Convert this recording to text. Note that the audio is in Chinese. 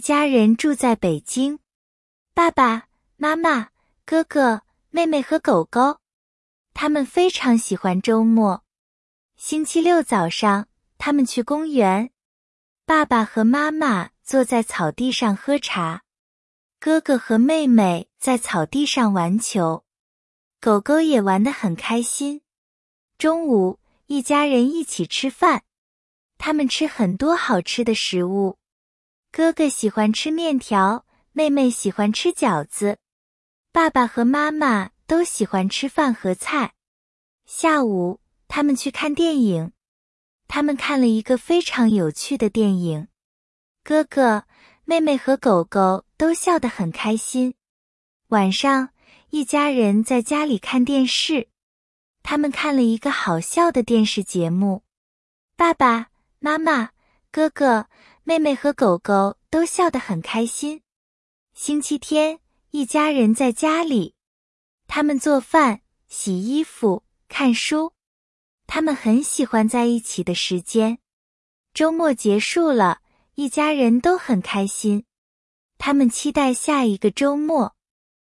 家人住在北京，爸爸妈妈、哥哥、妹妹和狗狗，他们非常喜欢周末。星期六早上，他们去公园，爸爸和妈妈坐在草地上喝茶，哥哥和妹妹在草地上玩球，狗狗也玩得很开心。中午，一家人一起吃饭，他们吃很多好吃的食物。哥哥喜欢吃面条，妹妹喜欢吃饺子，爸爸和妈妈都喜欢吃饭和菜。下午，他们去看电影，他们看了一个非常有趣的电影，哥哥、妹妹和狗狗都笑得很开心。晚上，一家人在家里看电视，他们看了一个好笑的电视节目，爸爸妈妈、哥哥。妹妹和狗狗都笑得很开心。星期天，一家人在家里，他们做饭、洗衣服、看书，他们很喜欢在一起的时间。周末结束了，一家人都很开心，他们期待下一个周末。